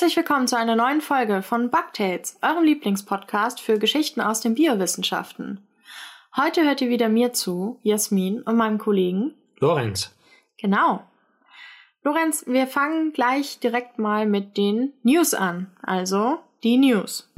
Herzlich willkommen zu einer neuen Folge von Bugtails, eurem Lieblingspodcast für Geschichten aus den Biowissenschaften. Heute hört ihr wieder mir zu, Jasmin und meinem Kollegen Lorenz. Genau. Lorenz, wir fangen gleich direkt mal mit den News an. Also die News.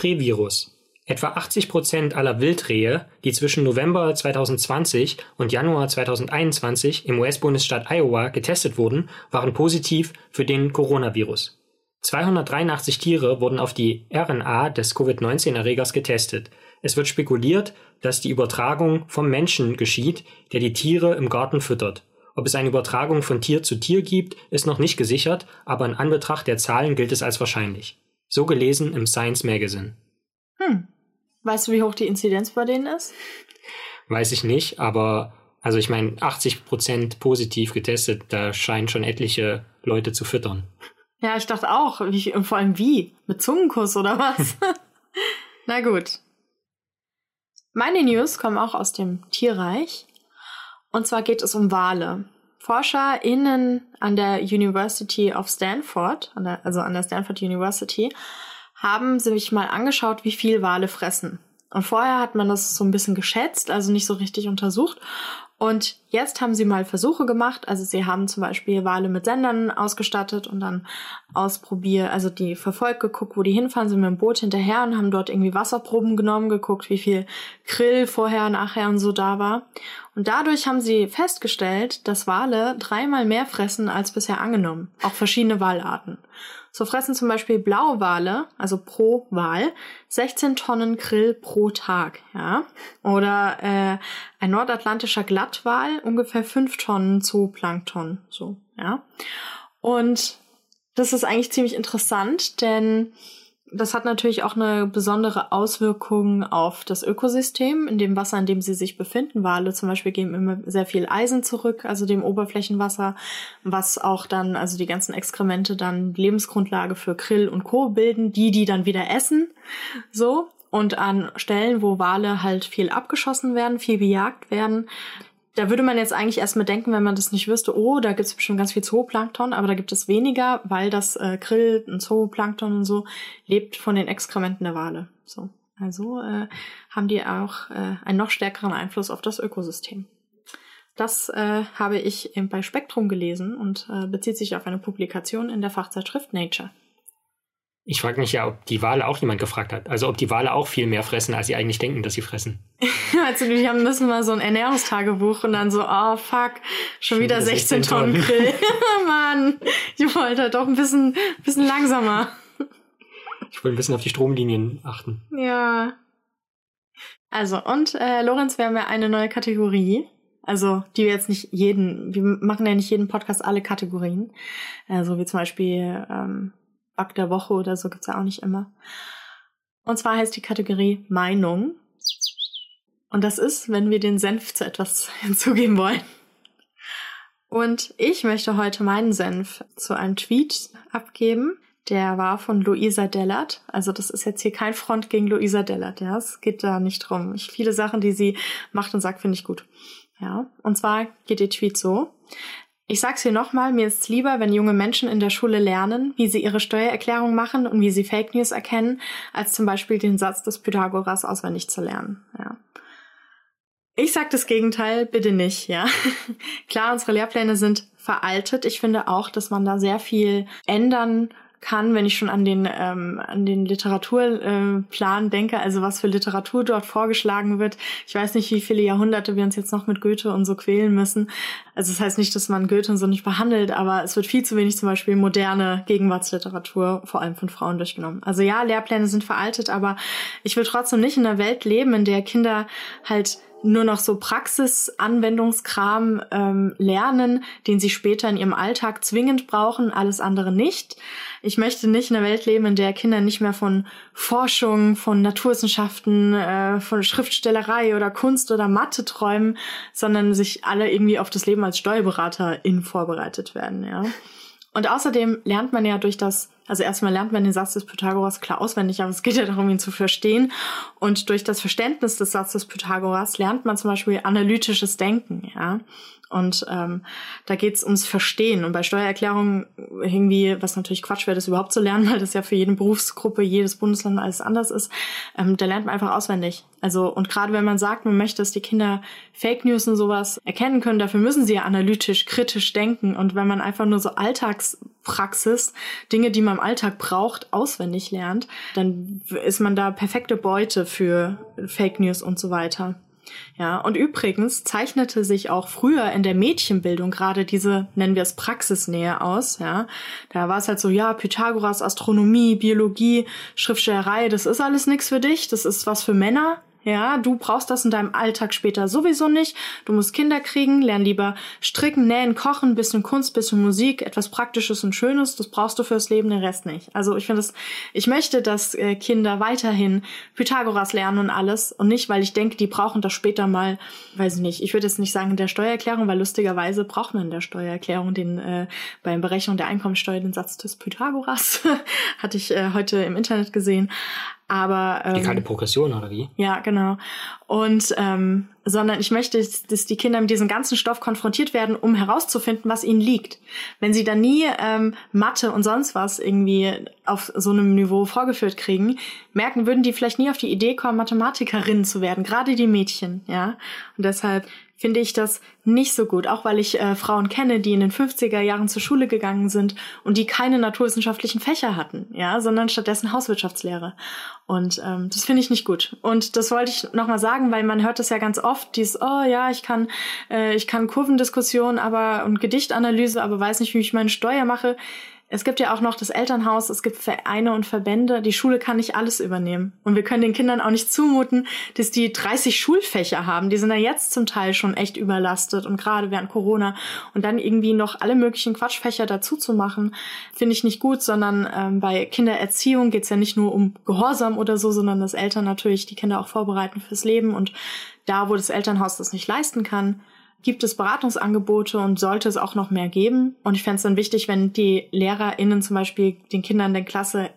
Rehvirus. Etwa 80 Prozent aller Wildrehe, die zwischen November 2020 und Januar 2021 im US-Bundesstaat Iowa getestet wurden, waren positiv für den Coronavirus. 283 Tiere wurden auf die RNA des Covid-19-Erregers getestet. Es wird spekuliert, dass die Übertragung vom Menschen geschieht, der die Tiere im Garten füttert. Ob es eine Übertragung von Tier zu Tier gibt, ist noch nicht gesichert, aber in Anbetracht der Zahlen gilt es als wahrscheinlich. So gelesen im Science Magazine. Hm. Weißt du, wie hoch die Inzidenz bei denen ist? Weiß ich nicht, aber also ich meine, 80 Prozent positiv getestet, da scheinen schon etliche Leute zu füttern. Ja, ich dachte auch. Wie, vor allem wie? Mit Zungenkuss oder was? Na gut. Meine News kommen auch aus dem Tierreich. Und zwar geht es um Wale. ForscherInnen an der University of Stanford, also an der Stanford University, haben sich mal angeschaut, wie viel Wale fressen. Und vorher hat man das so ein bisschen geschätzt, also nicht so richtig untersucht. Und jetzt haben sie mal Versuche gemacht. Also sie haben zum Beispiel Wale mit Sendern ausgestattet und dann ausprobiert, also die verfolgt geguckt, wo die hinfahren, sind mit dem Boot hinterher und haben dort irgendwie Wasserproben genommen, geguckt, wie viel Krill vorher, nachher und so da war. Und dadurch haben sie festgestellt, dass Wale dreimal mehr fressen als bisher angenommen. Auch verschiedene Walarten. So fressen zum Beispiel Blauwale, also pro Wal, 16 Tonnen Krill pro Tag, ja. Oder äh, ein nordatlantischer Glattwal ungefähr 5 Tonnen Zooplankton, so, ja. Und das ist eigentlich ziemlich interessant, denn das hat natürlich auch eine besondere Auswirkung auf das Ökosystem, in dem Wasser, in dem sie sich befinden. Wale zum Beispiel geben immer sehr viel Eisen zurück, also dem Oberflächenwasser, was auch dann, also die ganzen Exkremente dann Lebensgrundlage für Krill und Co. bilden, die die dann wieder essen. So. Und an Stellen, wo Wale halt viel abgeschossen werden, viel bejagt werden, da würde man jetzt eigentlich erstmal denken, wenn man das nicht wüsste, oh, da gibt es bestimmt ganz viel Zooplankton, aber da gibt es weniger, weil das äh, Krill und Zooplankton und so lebt von den Exkrementen der Wale. So. Also äh, haben die auch äh, einen noch stärkeren Einfluss auf das Ökosystem. Das äh, habe ich eben bei Spektrum gelesen und äh, bezieht sich auf eine Publikation in der Fachzeitschrift Nature. Ich frage mich ja, ob die Wale auch jemand gefragt hat. Also ob die Wale auch viel mehr fressen, als sie eigentlich denken, dass sie fressen. also die haben müssen mal so ein Ernährungstagebuch und dann so, oh fuck, schon, schon wieder 16, 16 Tonnen Grill. Mann, ich wollte halt doch ein bisschen, bisschen langsamer. Ich wollte ein bisschen auf die Stromlinien achten. Ja. Also, und äh, Lorenz, wir haben ja eine neue Kategorie. Also, die wir jetzt nicht jeden, wir machen ja nicht jeden Podcast alle Kategorien. Also wie zum Beispiel ähm, Bug der Woche oder so gibt's ja auch nicht immer. Und zwar heißt die Kategorie Meinung. Und das ist, wenn wir den Senf zu etwas hinzugeben wollen. Und ich möchte heute meinen Senf zu einem Tweet abgeben. Der war von Luisa Dellert. Also das ist jetzt hier kein Front gegen Luisa Dellert. Ja, es geht da nicht drum. Ich, viele Sachen, die sie macht und sagt, finde ich gut. Ja, und zwar geht ihr Tweet so. Ich sag's hier nochmal, mir ist's lieber, wenn junge Menschen in der Schule lernen, wie sie ihre Steuererklärung machen und wie sie Fake News erkennen, als zum Beispiel den Satz des Pythagoras auswendig zu lernen. Ja. Ich sag das Gegenteil, bitte nicht, ja. Klar, unsere Lehrpläne sind veraltet. Ich finde auch, dass man da sehr viel ändern kann, wenn ich schon an den ähm, an den Literaturplan äh, denke, also was für Literatur dort vorgeschlagen wird. Ich weiß nicht, wie viele Jahrhunderte wir uns jetzt noch mit Goethe und so quälen müssen. Also das heißt nicht, dass man Goethe und so nicht behandelt, aber es wird viel zu wenig zum Beispiel moderne Gegenwartsliteratur, vor allem von Frauen, durchgenommen. Also ja, Lehrpläne sind veraltet, aber ich will trotzdem nicht in einer Welt leben, in der Kinder halt nur noch so Praxisanwendungskram ähm, lernen, den sie später in ihrem Alltag zwingend brauchen, alles andere nicht. Ich möchte nicht in einer Welt leben, in der Kinder nicht mehr von Forschung, von Naturwissenschaften, äh, von Schriftstellerei oder Kunst oder Mathe träumen, sondern sich alle irgendwie auf das Leben als Steuerberaterin vorbereitet werden, ja. Und außerdem lernt man ja durch das Also erstmal lernt man den Satz des Pythagoras klar auswendig, aber es geht ja darum, ihn zu verstehen. Und durch das Verständnis des Satzes Pythagoras lernt man zum Beispiel analytisches Denken, ja. Und ähm, da geht's ums Verstehen. Und bei Steuererklärungen irgendwie, was natürlich Quatsch wäre, das überhaupt zu lernen, weil das ja für jede Berufsgruppe, jedes Bundesland alles anders ist, ähm, da lernt man einfach auswendig. Also, und gerade wenn man sagt, man möchte, dass die Kinder Fake News und sowas erkennen können, dafür müssen sie ja analytisch, kritisch denken. Und wenn man einfach nur so Alltagspraxis, Dinge, die man im Alltag braucht, auswendig lernt, dann ist man da perfekte Beute für Fake News und so weiter. Ja, und übrigens zeichnete sich auch früher in der Mädchenbildung gerade diese, nennen wir es Praxisnähe aus, ja. Da war es halt so, ja, Pythagoras, Astronomie, Biologie, Schriftstellerei, das ist alles nichts für dich, das ist was für Männer, ja, du brauchst das in deinem Alltag später sowieso nicht. Du musst Kinder kriegen, lern lieber stricken, nähen, kochen, bisschen Kunst, bisschen Musik, etwas Praktisches und Schönes. Das brauchst du fürs Leben, den Rest nicht. Also ich finde es, ich möchte, dass äh, Kinder weiterhin Pythagoras lernen und alles und nicht, weil ich denke, die brauchen das später mal, weiß ich nicht. Ich würde jetzt nicht sagen in der Steuererklärung, weil lustigerweise braucht man in der Steuererklärung den äh, beim Berechnung der Einkommensteuer den Satz des Pythagoras. Hatte ich äh, heute im Internet gesehen. Aber ähm, die keine Progression oder wie? Ja, genau. Und ähm, sondern ich möchte, dass die Kinder mit diesem ganzen Stoff konfrontiert werden, um herauszufinden, was ihnen liegt. Wenn sie dann nie ähm, Mathe und sonst was irgendwie auf so einem Niveau vorgeführt kriegen, merken, würden die vielleicht nie auf die Idee kommen, Mathematikerinnen zu werden, gerade die Mädchen, ja. Und deshalb finde ich das nicht so gut, auch weil ich äh, Frauen kenne, die in den 50er Jahren zur Schule gegangen sind und die keine naturwissenschaftlichen Fächer hatten, ja, sondern stattdessen Hauswirtschaftslehre. Und ähm, das finde ich nicht gut. Und das wollte ich nochmal sagen, weil man hört das ja ganz oft, dieses, oh ja, ich kann, äh, ich kann Kurvendiskussion aber und Gedichtanalyse, aber weiß nicht, wie ich meine Steuer mache. Es gibt ja auch noch das Elternhaus, es gibt Vereine und Verbände. Die Schule kann nicht alles übernehmen. Und wir können den Kindern auch nicht zumuten, dass die 30 Schulfächer haben. Die sind ja jetzt zum Teil schon echt überlastet und gerade während Corona. Und dann irgendwie noch alle möglichen Quatschfächer dazu zu machen, finde ich nicht gut, sondern ähm, bei Kindererziehung geht's ja nicht nur um Gehorsam oder so, sondern dass Eltern natürlich die Kinder auch vorbereiten fürs Leben. Und da, wo das Elternhaus das nicht leisten kann, gibt es Beratungsangebote und sollte es auch noch mehr geben. Und ich fände es dann wichtig, wenn die LehrerInnen zum Beispiel den Kindern der Klasse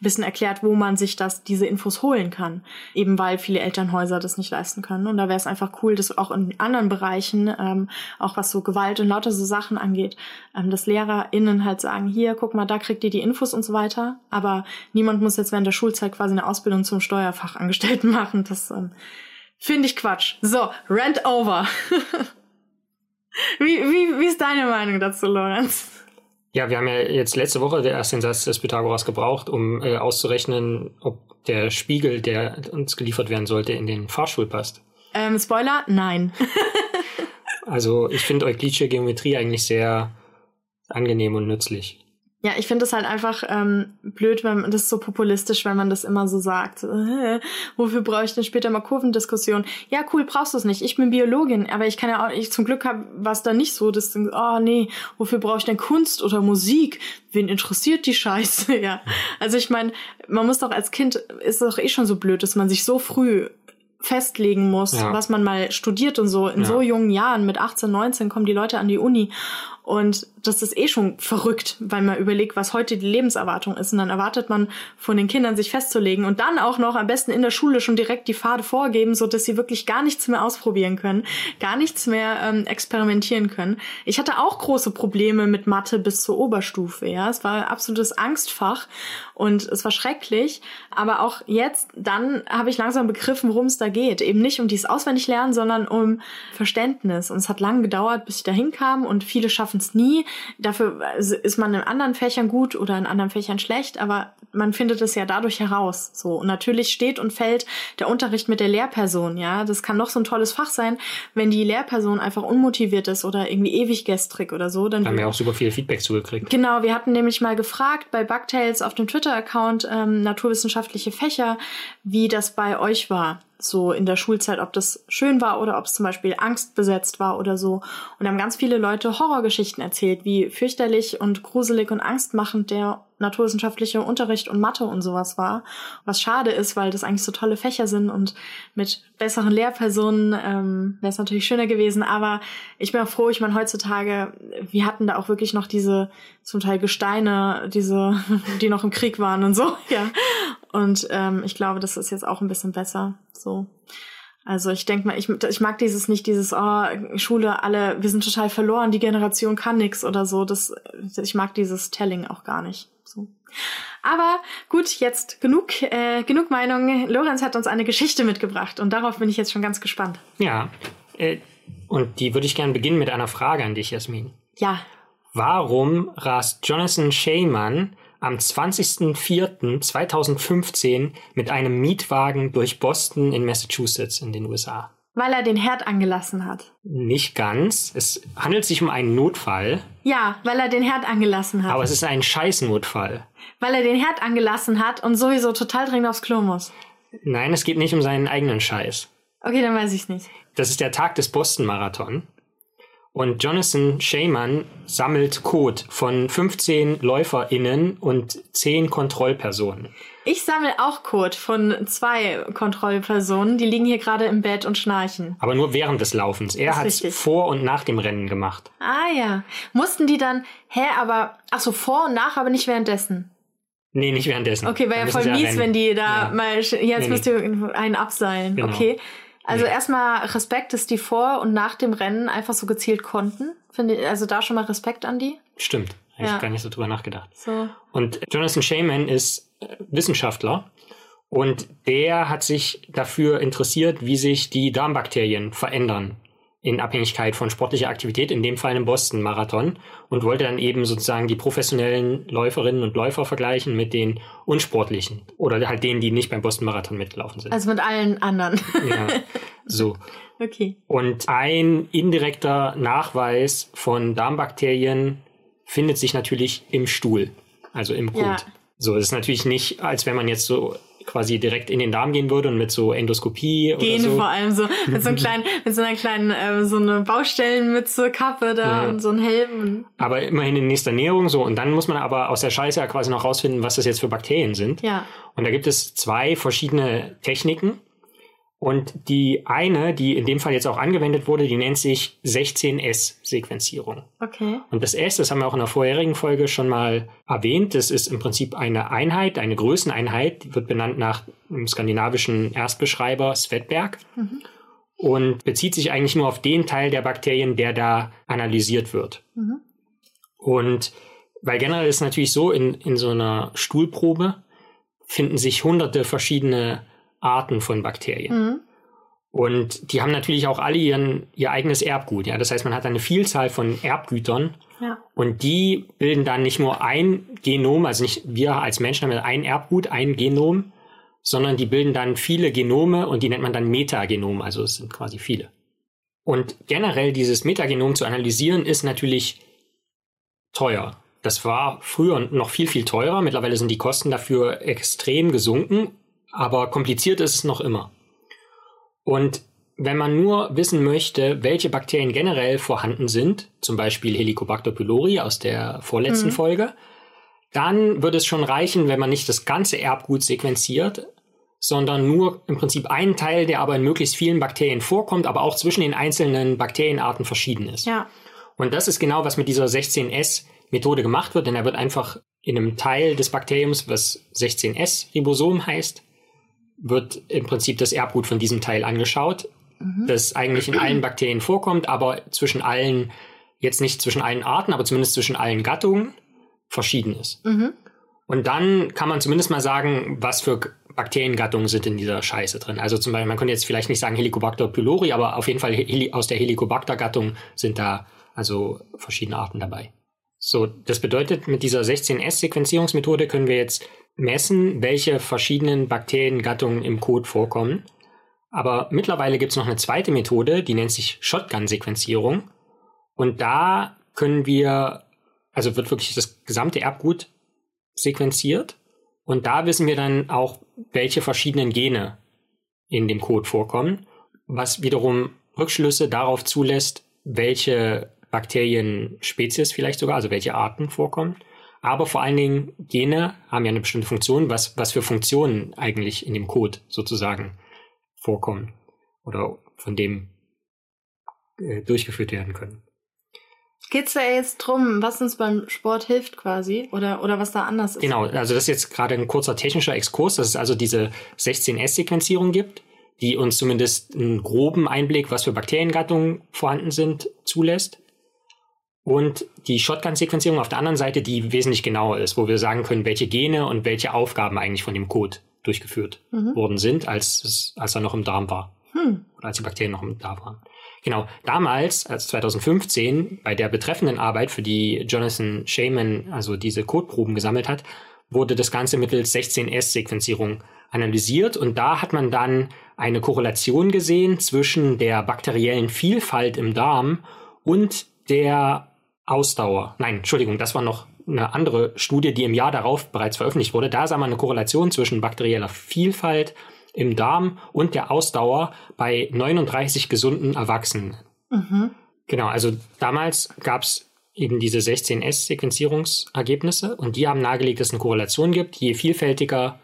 wissen erklärt, wo man sich das, diese Infos holen kann. Eben weil viele Elternhäuser das nicht leisten können. Und da wäre es einfach cool, dass auch in anderen Bereichen, ähm, auch was so Gewalt und lauter so Sachen angeht, ähm, dass LehrerInnen halt sagen, hier, guck mal, da kriegt ihr die Infos und so weiter. Aber niemand muss jetzt während der Schulzeit quasi eine Ausbildung zum Steuerfachangestellten machen. Das ähm, finde ich Quatsch. So, rent over. Wie, wie, wie ist deine Meinung dazu, Lorenz? Ja, wir haben ja jetzt letzte Woche erst den Satz des Pythagoras gebraucht, um äh, auszurechnen, ob der Spiegel, der uns geliefert werden sollte, in den Fahrstuhl passt. Ähm, Spoiler, nein. also ich finde euklidische Geometrie eigentlich sehr angenehm und nützlich. Ja, ich finde es halt einfach ähm, blöd, wenn das ist so populistisch, wenn man das immer so sagt. Äh, wofür brauche ich denn später mal Kurvendiskussion? Ja, cool, brauchst du es nicht. Ich bin Biologin, aber ich kann ja auch, ich zum Glück habe was da nicht so, das oh nee, wofür brauche ich denn Kunst oder Musik? Wen interessiert die Scheiße? ja. Also ich meine, man muss doch als Kind, ist doch eh schon so blöd, dass man sich so früh festlegen muss, ja. was man mal studiert und so. In ja. so jungen Jahren, mit 18, 19, kommen die Leute an die Uni und das ist eh schon verrückt, weil man überlegt, was heute die Lebenserwartung ist. Und dann erwartet man von den Kindern, sich festzulegen und dann auch noch am besten in der Schule schon direkt die Pfade vorgeben, so dass sie wirklich gar nichts mehr ausprobieren können, gar nichts mehr ähm, experimentieren können. Ich hatte auch große Probleme mit Mathe bis zur Oberstufe. Ja, es war absolutes Angstfach und es war schrecklich. Aber auch jetzt, dann habe ich langsam begriffen, worum es da geht. Eben nicht um dieses Auswendiglernen, sondern um Verständnis. Und es hat lange gedauert, bis ich da hinkam und viele schaffen schaffen es nie. Dafür ist man in anderen Fächern gut oder in anderen Fächern schlecht, aber man findet es ja dadurch heraus. So und natürlich steht und fällt der Unterricht mit der Lehrperson. Ja, das kann noch so ein tolles Fach sein, wenn die Lehrperson einfach unmotiviert ist oder irgendwie ewig gestrig oder so. Dann haben wir auch super viel Feedback zugekriegt. Genau, wir hatten nämlich mal gefragt bei Bugtails auf dem Twitter-Account ähm, naturwissenschaftliche Fächer, wie das bei euch war. So in der Schulzeit, ob das schön war oder ob es zum Beispiel angstbesetzt war oder so. Und haben ganz viele Leute Horrorgeschichten erzählt, wie fürchterlich und gruselig und angstmachend der naturwissenschaftliche Unterricht und Mathe und sowas war. Was schade ist, weil das eigentlich so tolle Fächer sind und mit besseren Lehrpersonen ähm, wäre es natürlich schöner gewesen. Aber ich bin auch froh, ich meine, heutzutage, wir hatten da auch wirklich noch diese zum Teil Gesteine, diese, die noch im Krieg waren und so, ja. Und ähm, ich glaube, das ist jetzt auch ein bisschen besser. So. Also ich denke mal, ich, ich mag dieses nicht, dieses, oh, Schule, alle, wir sind total verloren, die Generation kann nix oder so. Das, ich mag dieses Telling auch gar nicht. So. Aber gut, jetzt genug, äh, genug Meinung. Lorenz hat uns eine Geschichte mitgebracht und darauf bin ich jetzt schon ganz gespannt. Ja, äh, und die würde ich gerne beginnen mit einer Frage an dich, Jasmin. Ja. Warum rast Jonathan Shayman am 20.04.2015 mit einem Mietwagen durch Boston in Massachusetts in den USA? Weil er den Herd angelassen hat. Nicht ganz. Es handelt sich um einen Notfall. Ja, weil er den Herd angelassen hat. Aber es ist ein Scheißnotfall. Weil er den Herd angelassen hat und sowieso total dringend aufs Klo muss. Nein, es geht nicht um seinen eigenen Scheiß. Okay, dann weiß ich's nicht. Das ist der Tag des Boston-Marathon. Und Jonathan Shayman sammelt Code von 15 LäuferInnen und 10 Kontrollpersonen. Ich sammle auch Code von zwei Kontrollpersonen, die liegen hier gerade im Bett und schnarchen. Aber nur während des Laufens. Er hat es vor und nach dem Rennen gemacht. Ah ja. Mussten die dann, hä, aber, ach so, vor und nach, aber nicht währenddessen. Nee, nicht währenddessen. Okay, wäre ja voll mies, wenn die da ja. mal, jetzt nee, müsst ihr einen abseilen. Genau. Okay. Also nee. erstmal Respekt, dass die vor und nach dem Rennen einfach so gezielt konnten. Finde also da schon mal Respekt an die. Stimmt. Habe ja. ich gar nicht so drüber nachgedacht. So. Und Jonathan Shaman ist äh, Wissenschaftler und der hat sich dafür interessiert, wie sich die Darmbakterien verändern in Abhängigkeit von sportlicher Aktivität, in dem Fall im Boston-Marathon, und wollte dann eben sozusagen die professionellen Läuferinnen und Läufer vergleichen mit den unsportlichen oder halt denen, die nicht beim Boston-Marathon mitgelaufen sind. Also mit allen anderen. ja, so. Okay. Und ein indirekter Nachweis von Darmbakterien findet sich natürlich im Stuhl, also im Kot. Ja. So, das ist natürlich nicht, als wenn man jetzt so quasi direkt in den Darm gehen würde und mit so Endoskopie Gehen oder so. vor allem so mit so, einem kleinen, mit so einer kleinen äh, so eine Baustellenmütze, Kappe da ja. und so ein Helm. Aber immerhin in nächster Näherung so und dann muss man aber aus der Scheiße ja quasi noch rausfinden, was das jetzt für Bakterien sind. Ja. Und da gibt es zwei verschiedene Techniken. Und die eine, die in dem Fall jetzt auch angewendet wurde, die nennt sich 16S-Sequenzierung. Okay. Und das S, das haben wir auch in der vorherigen Folge schon mal erwähnt, das ist im Prinzip eine Einheit, eine Größeneinheit, die wird benannt nach dem skandinavischen Erstbeschreiber Svedberg. Mhm. Und bezieht sich eigentlich nur auf den Teil der Bakterien, der da analysiert wird. Mhm. Und weil generell ist natürlich so, in, in so einer Stuhlprobe finden sich hunderte verschiedene Arten von Bakterien. Mhm. Und die haben natürlich auch alle ihren, ihr eigenes Erbgut. Ja? Das heißt, man hat eine Vielzahl von Erbgütern. Ja. Und die bilden dann nicht nur ein Genom, also nicht wir als Menschen haben ein Erbgut, ein Genom, sondern die bilden dann viele Genome und die nennt man dann Metagenom, also es sind quasi viele. Und generell dieses Metagenom zu analysieren ist natürlich teuer. Das war früher noch viel, viel teurer. Mittlerweile sind die Kosten dafür extrem gesunken aber kompliziert ist es noch immer. Und wenn man nur wissen möchte, welche Bakterien generell vorhanden sind, zum Beispiel Helicobacter pylori aus der vorletzten mhm. Folge, dann würde es schon reichen, wenn man nicht das ganze Erbgut sequenziert, sondern nur im Prinzip einen Teil, der aber in möglichst vielen Bakterien vorkommt, aber auch zwischen den einzelnen Bakterienarten verschieden ist. Ja. Und das ist genau, was mit dieser 16S-Methode gemacht wird, denn er wird einfach in einem Teil des Bakteriums, was 16S-Ribosom heißt, wird im Prinzip das Erbgut von diesem Teil angeschaut, mhm. das eigentlich in allen Bakterien vorkommt, aber zwischen allen, jetzt nicht zwischen allen Arten, aber zumindest zwischen allen Gattungen verschieden ist. Mhm. Und dann kann man zumindest mal sagen, was für Bakteriengattungen sind in dieser Scheiße drin. Also zum Beispiel, man könnte jetzt vielleicht nicht sagen Helicobacter pylori, aber auf jeden Fall aus der Helicobacter-Gattung sind da also verschiedene Arten dabei. So, das bedeutet, mit dieser 16S-Sequenzierungsmethode können wir jetzt messen, welche verschiedenen Bakteriengattungen im Code vorkommen. Aber mittlerweile gibt es noch eine zweite Methode, die nennt sich Shotgun-Sequenzierung. Und da können wir, also wird wirklich das gesamte Erbgut sequenziert. Und da wissen wir dann auch, welche verschiedenen Gene in dem Code vorkommen, was wiederum Rückschlüsse darauf zulässt, welche Bakterienspezies vielleicht sogar, also welche Arten vorkommen. Aber vor allen Dingen Gene haben ja eine bestimmte Funktion, was, was für Funktionen eigentlich in dem Code sozusagen vorkommen oder von dem äh, durchgeführt werden können. Geht's da jetzt drum, was uns beim Sport hilft quasi oder, oder was da anders ist? Genau, also das ist jetzt gerade ein kurzer technischer Exkurs, dass es also diese 16S-Sequenzierung gibt, die uns zumindest einen groben Einblick, was für Bakteriengattungen vorhanden sind, zulässt. Und die Shotgun-Sequenzierung auf der anderen Seite, die wesentlich genauer ist, wo wir sagen können, welche Gene und welche Aufgaben eigentlich von dem Code durchgeführt mhm. worden sind, als, als er noch im Darm war. Hm. Oder als die Bakterien noch im Darm waren. Genau, damals, als 2015, bei der betreffenden Arbeit, für die Jonathan Shaman also diese Codeproben gesammelt hat, wurde das Ganze mittels 16S-Sequenzierung analysiert und da hat man dann eine Korrelation gesehen zwischen der bakteriellen Vielfalt im Darm und der Ausdauer. Nein, Entschuldigung, das war noch eine andere Studie, die im Jahr darauf bereits veröffentlicht wurde. Da sah man eine Korrelation zwischen bakterieller Vielfalt im Darm und der Ausdauer bei 39 gesunden Erwachsenen. Mhm. Genau, also damals gab es eben diese 16S-Sequenzierungsergebnisse und die haben nahegelegt, dass es eine Korrelation gibt. Je vielfältiger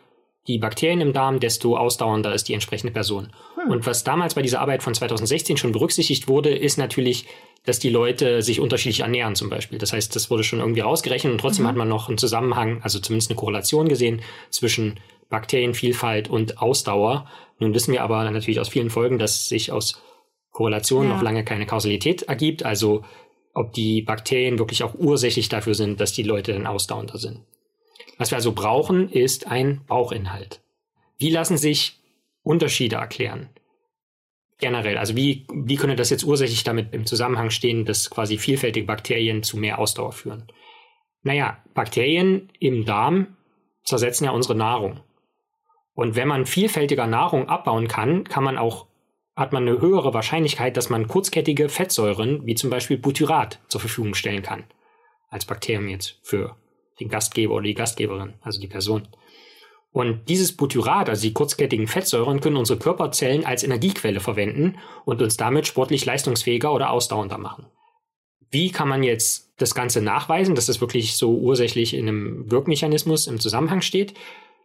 die Bakterien im Darm, desto ausdauernder ist die entsprechende Person. Hm. Und was damals bei dieser Arbeit von 2016 schon berücksichtigt wurde, ist natürlich, dass die Leute sich unterschiedlich ernähren zum Beispiel. Das heißt, das wurde schon irgendwie rausgerechnet und trotzdem mhm. hat man noch einen Zusammenhang, also zumindest eine Korrelation gesehen zwischen Bakterienvielfalt und Ausdauer. Nun wissen wir aber natürlich aus vielen Folgen, dass sich aus Korrelationen ja. noch lange keine Kausalität ergibt. Also ob die Bakterien wirklich auch ursächlich dafür sind, dass die Leute dann ausdauernder sind. Was wir also brauchen, ist ein Bauchinhalt. Wie lassen sich Unterschiede erklären? Generell, also wie, wie könnte das jetzt ursächlich damit im Zusammenhang stehen, dass quasi vielfältige Bakterien zu mehr Ausdauer führen? Naja, Bakterien im Darm zersetzen ja unsere Nahrung. Und wenn man vielfältiger Nahrung abbauen kann, kann man auch, hat man eine höhere Wahrscheinlichkeit, dass man kurzkettige Fettsäuren, wie zum Beispiel Butyrat, zur Verfügung stellen kann. Als Bakterium jetzt für den Gastgeber oder die Gastgeberin, also die Person. Und dieses Butyrat, also die kurzkettigen Fettsäuren, können unsere Körperzellen als Energiequelle verwenden und uns damit sportlich leistungsfähiger oder ausdauernder machen. Wie kann man jetzt das Ganze nachweisen, dass das wirklich so ursächlich in einem Wirkmechanismus im Zusammenhang steht?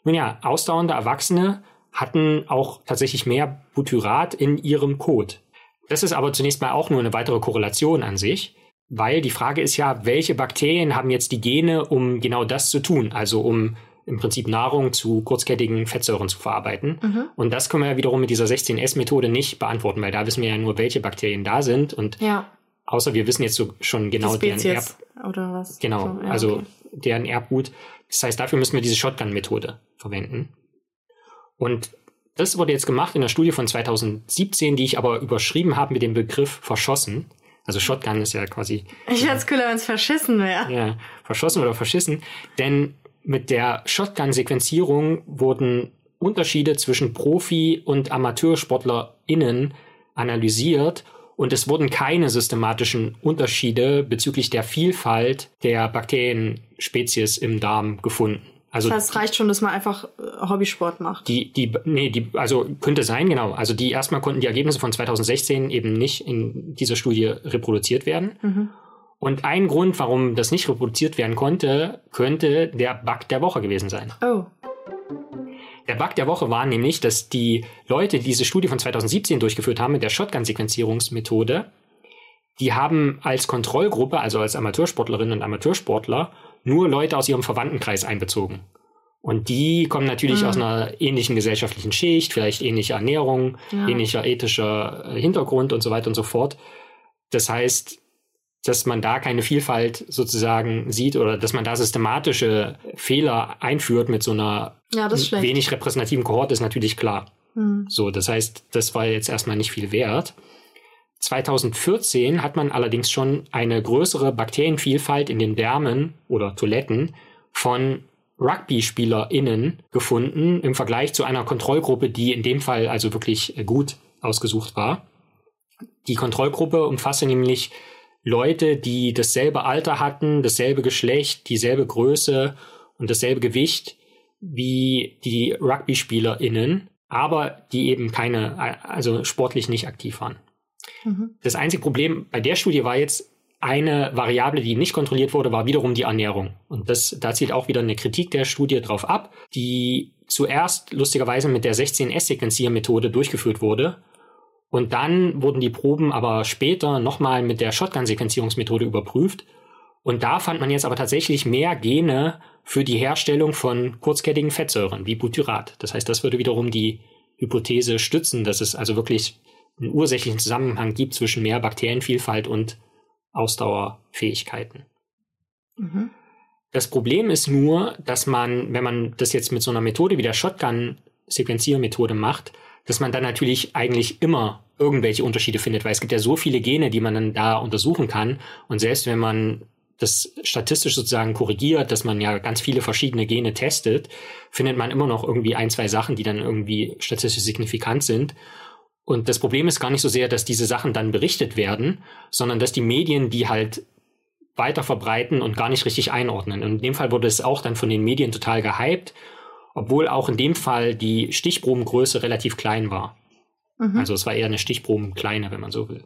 Nun ja, ausdauernde Erwachsene hatten auch tatsächlich mehr Butyrat in ihrem Kot. Das ist aber zunächst mal auch nur eine weitere Korrelation an sich, weil die Frage ist ja, welche Bakterien haben jetzt die Gene, um genau das zu tun, also um im Prinzip Nahrung zu kurzkettigen Fettsäuren zu verarbeiten. Mhm. Und das können wir ja wiederum mit dieser 16S-Methode nicht beantworten, weil da wissen wir ja nur, welche Bakterien da sind. Und ja. außer wir wissen jetzt so schon genau deren Erb oder was? Genau, so, ja, also okay. deren Erbgut. Das heißt, dafür müssen wir diese Shotgun-Methode verwenden. Und das wurde jetzt gemacht in der Studie von 2017, die ich aber überschrieben habe mit dem Begriff verschossen. Also Shotgun ist ja quasi. Ich hätte es cooler, wenn es verschissen wäre. Ja, verschossen oder verschissen. Denn mit der Shotgun-Sequenzierung wurden Unterschiede zwischen Profi- und AmateursportlerInnen analysiert und es wurden keine systematischen Unterschiede bezüglich der Vielfalt der Bakterienspezies im Darm gefunden. Also das heißt, reicht schon, dass man einfach äh, Hobbysport macht. Die, die, nee, die, also könnte sein, genau. Also die erstmal konnten die Ergebnisse von 2016 eben nicht in dieser Studie reproduziert werden. Mhm. Und ein Grund, warum das nicht reproduziert werden konnte, könnte der Bug der Woche gewesen sein. Oh. Der Bug der Woche war nämlich, dass die Leute, die diese Studie von 2017 durchgeführt haben mit der Shotgun-Sequenzierungsmethode, die haben als Kontrollgruppe, also als Amateursportlerinnen und Amateursportler, nur Leute aus ihrem Verwandtenkreis einbezogen. Und die kommen natürlich mhm. aus einer ähnlichen gesellschaftlichen Schicht, vielleicht ähnlicher Ernährung, ja. ähnlicher ethischer äh, Hintergrund und so weiter und so fort. Das heißt, dass man da keine Vielfalt sozusagen sieht oder dass man da systematische Fehler einführt mit so einer ja, wenig repräsentativen Kohorte ist natürlich klar. Mhm. So, das heißt, das war jetzt erstmal nicht viel wert. 2014 hat man allerdings schon eine größere Bakterienvielfalt in den Därmen oder Toiletten von Rugby-SpielerInnen gefunden im Vergleich zu einer Kontrollgruppe, die in dem Fall also wirklich gut ausgesucht war. Die Kontrollgruppe umfasste nämlich Leute, die dasselbe Alter hatten, dasselbe Geschlecht, dieselbe Größe und dasselbe Gewicht wie die Rugby-SpielerInnen aber die eben keine, also sportlich nicht aktiv waren. Mhm. Das einzige Problem bei der Studie war jetzt, eine Variable, die nicht kontrolliert wurde, war wiederum die Ernährung. Und das, da zielt auch wieder eine Kritik der Studie drauf ab, die zuerst lustigerweise mit der 16S-Sequenziermethode durchgeführt wurde. Und dann wurden die Proben aber später nochmal mit der Shotgun-Sequenzierungsmethode überprüft. Und da fand man jetzt aber tatsächlich mehr Gene für die Herstellung von kurzkettigen Fettsäuren wie Butyrat. Das heißt, das würde wiederum die Hypothese stützen, dass es also wirklich einen ursächlichen Zusammenhang gibt zwischen mehr Bakterienvielfalt und Ausdauerfähigkeiten. Mhm. Das Problem ist nur, dass man, wenn man das jetzt mit so einer Methode wie der Shotgun-Sequenziermethode macht, dass man dann natürlich eigentlich immer irgendwelche Unterschiede findet, weil es gibt ja so viele Gene, die man dann da untersuchen kann. Und selbst wenn man das statistisch sozusagen korrigiert, dass man ja ganz viele verschiedene Gene testet, findet man immer noch irgendwie ein, zwei Sachen, die dann irgendwie statistisch signifikant sind. Und das Problem ist gar nicht so sehr, dass diese Sachen dann berichtet werden, sondern dass die Medien die halt weiter verbreiten und gar nicht richtig einordnen. Und in dem Fall wurde es auch dann von den Medien total gehypt, obwohl auch in dem Fall die Stichprobengröße relativ klein war. Mhm. Also es war eher eine Stichprobenkleine, wenn man so will.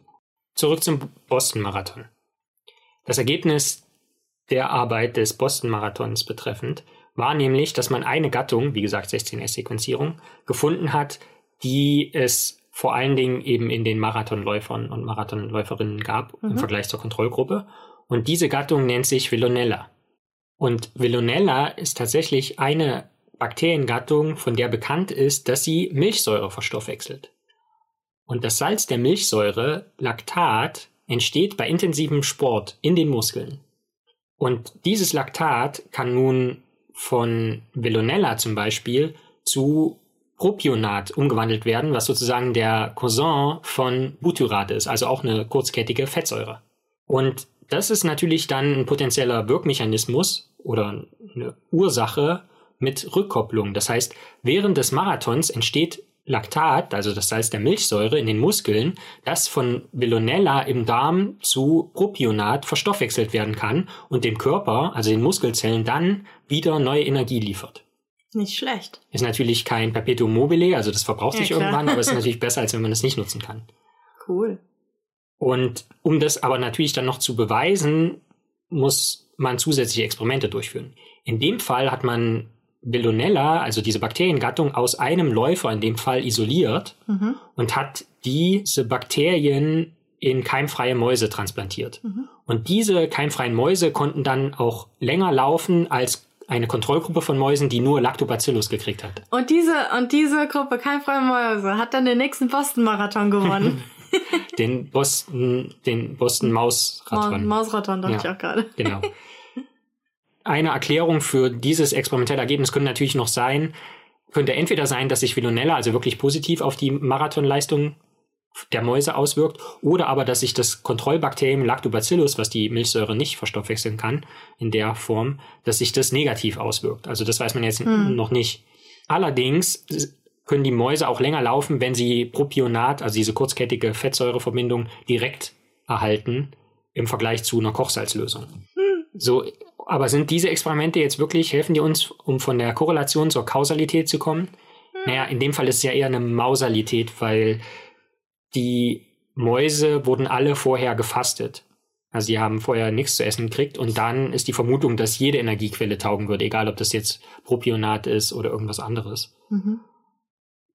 Zurück zum Boston-Marathon. Das Ergebnis der Arbeit des Boston-Marathons betreffend war nämlich, dass man eine Gattung, wie gesagt 16S-Sequenzierung, gefunden hat, die es vor allen Dingen eben in den Marathonläufern und Marathonläuferinnen gab mhm. im Vergleich zur Kontrollgruppe. Und diese Gattung nennt sich Vilonella. Und Vilonella ist tatsächlich eine Bakteriengattung, von der bekannt ist, dass sie Milchsäure verstoffwechselt. Und das Salz der Milchsäure, Laktat, entsteht bei intensivem Sport in den Muskeln. Und dieses Laktat kann nun von Vilonella zum Beispiel zu Propionat umgewandelt werden, was sozusagen der Cousin von Butyrat ist, also auch eine kurzkettige Fettsäure. Und das ist natürlich dann ein potenzieller Wirkmechanismus oder eine Ursache mit Rückkopplung. Das heißt, während des Marathons entsteht Laktat, also das Salz der Milchsäure in den Muskeln, das von Vilonella im Darm zu Propionat verstoffwechselt werden kann und dem Körper, also den Muskelzellen, dann wieder neue Energie liefert. Nicht schlecht. Ist natürlich kein Perpetuum mobile, also das verbraucht ja, sich klar. irgendwann, aber es ist natürlich besser, als wenn man es nicht nutzen kann. Cool. Und um das aber natürlich dann noch zu beweisen, muss man zusätzliche Experimente durchführen. In dem Fall hat man Bellonella, also diese Bakteriengattung, aus einem Läufer in dem Fall isoliert mhm. und hat diese Bakterien in keimfreie Mäuse transplantiert. Mhm. Und diese keimfreien Mäuse konnten dann auch länger laufen als eine Kontrollgruppe von Mäusen, die nur Lactobacillus gekriegt hat. Und diese, und diese Gruppe, kein freie Mäuse, hat dann den nächsten Boston-Marathon gewonnen. den Boston, den Boston Mausrathon. Ma Mausrathon dachte ja, ich auch gerade. genau. Eine Erklärung für dieses experimentelle Ergebnis könnte natürlich noch sein, könnte entweder sein, dass sich Vilonella also wirklich positiv auf die Marathonleistung der Mäuse auswirkt oder aber, dass sich das Kontrollbakterium Lactobacillus, was die Milchsäure nicht verstoffwechseln kann in der Form, dass sich das negativ auswirkt. Also das weiß man jetzt hm. noch nicht. Allerdings können die Mäuse auch länger laufen, wenn sie Propionat, also diese kurzkettige Fettsäureverbindung, direkt erhalten im Vergleich zu einer Kochsalzlösung. Hm. So, aber sind diese Experimente jetzt wirklich, helfen die uns, um von der Korrelation zur Kausalität zu kommen? Hm. Naja, in dem Fall ist es ja eher eine Mausalität, weil die Mäuse wurden alle vorher gefastet. Also die haben vorher nichts zu essen gekriegt und dann ist die Vermutung, dass jede Energiequelle taugen würde, egal ob das jetzt Propionat ist oder irgendwas anderes. Mhm.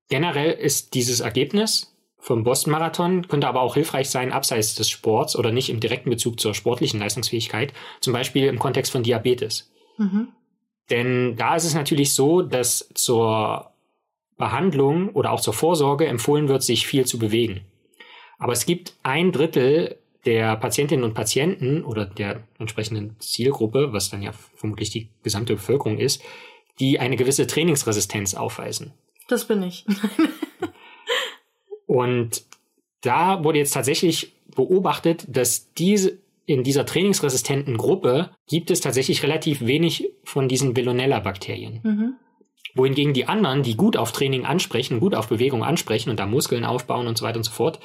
Generell ist dieses Ergebnis vom Boston Marathon könnte aber auch hilfreich sein abseits des Sports oder nicht im direkten Bezug zur sportlichen Leistungsfähigkeit, zum Beispiel im Kontext von Diabetes. Mhm. Denn da ist es natürlich so, dass zur Behandlung oder auch zur Vorsorge empfohlen wird, sich viel zu bewegen. Aber es gibt ein Drittel der Patientinnen und Patienten oder der entsprechenden Zielgruppe, was dann ja vermutlich die gesamte Bevölkerung ist, die eine gewisse Trainingsresistenz aufweisen. Das bin ich. und da wurde jetzt tatsächlich beobachtet, dass diese in dieser trainingsresistenten Gruppe gibt es tatsächlich relativ wenig von diesen Bellonella-Bakterien. Mhm wohingegen die anderen, die gut auf Training ansprechen, gut auf Bewegung ansprechen und da Muskeln aufbauen und so weiter und so fort,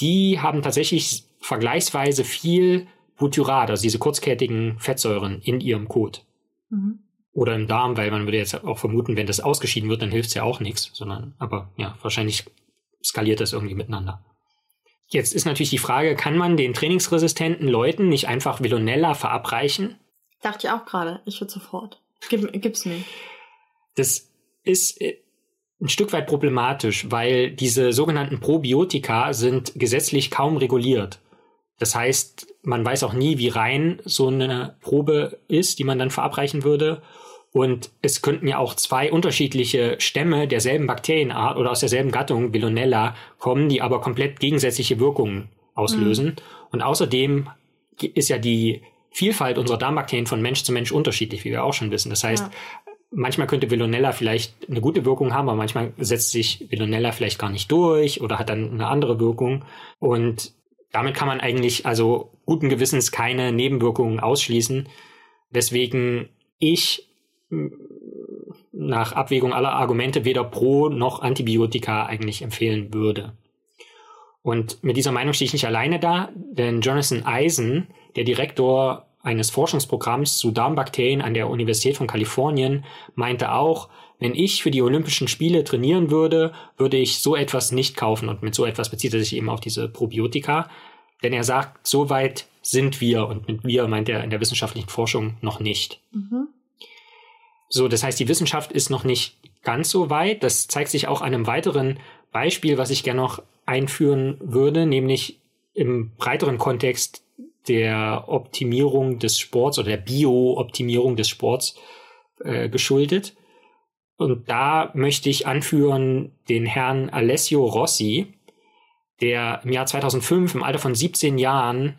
die haben tatsächlich vergleichsweise viel Butyrat, also diese kurzkettigen Fettsäuren in ihrem Kot. Mhm. oder im Darm, weil man würde jetzt auch vermuten, wenn das ausgeschieden wird, dann hilft es ja auch nichts, sondern, aber ja, wahrscheinlich skaliert das irgendwie miteinander. Jetzt ist natürlich die Frage, kann man den trainingsresistenten Leuten nicht einfach Vilonella verabreichen? Dachte ich auch gerade. Ich würde sofort. Gib, gib's mir. Das ist äh, ein Stück weit problematisch, weil diese sogenannten Probiotika sind gesetzlich kaum reguliert. Das heißt, man weiß auch nie, wie rein so eine Probe ist, die man dann verabreichen würde. Und es könnten ja auch zwei unterschiedliche Stämme derselben Bakterienart oder aus derselben Gattung, Vilonella, kommen, die aber komplett gegensätzliche Wirkungen auslösen. Mhm. Und außerdem ist ja die Vielfalt unserer Darmbakterien von Mensch zu Mensch unterschiedlich, wie wir auch schon wissen. Das heißt, ja. manchmal könnte Vilonella vielleicht eine gute Wirkung haben, aber manchmal setzt sich Vilonella vielleicht gar nicht durch oder hat dann eine andere Wirkung. Und damit kann man eigentlich also guten Gewissens keine Nebenwirkungen ausschließen, weswegen ich nach Abwägung aller Argumente weder pro noch Antibiotika eigentlich empfehlen würde. Und mit dieser Meinung stehe ich nicht alleine da, denn Jonathan Eisen, der Direktor eines Forschungsprogramms zu Darmbakterien an der Universität von Kalifornien, meinte auch, wenn ich für die Olympischen Spiele trainieren würde, würde ich so etwas nicht kaufen. Und mit so etwas bezieht er sich eben auf diese Probiotika. Denn er sagt, so weit sind wir, und mit wir meint er in der wissenschaftlichen Forschung noch nicht. Mhm. So, das heißt, die Wissenschaft ist noch nicht ganz so weit. Das zeigt sich auch an einem weiteren Beispiel, was ich gerne noch einführen würde, nämlich im breiteren Kontext der Optimierung des Sports oder der Bio-Optimierung des Sports äh, geschuldet. Und da möchte ich anführen den Herrn Alessio Rossi, der im Jahr 2005 im Alter von 17 Jahren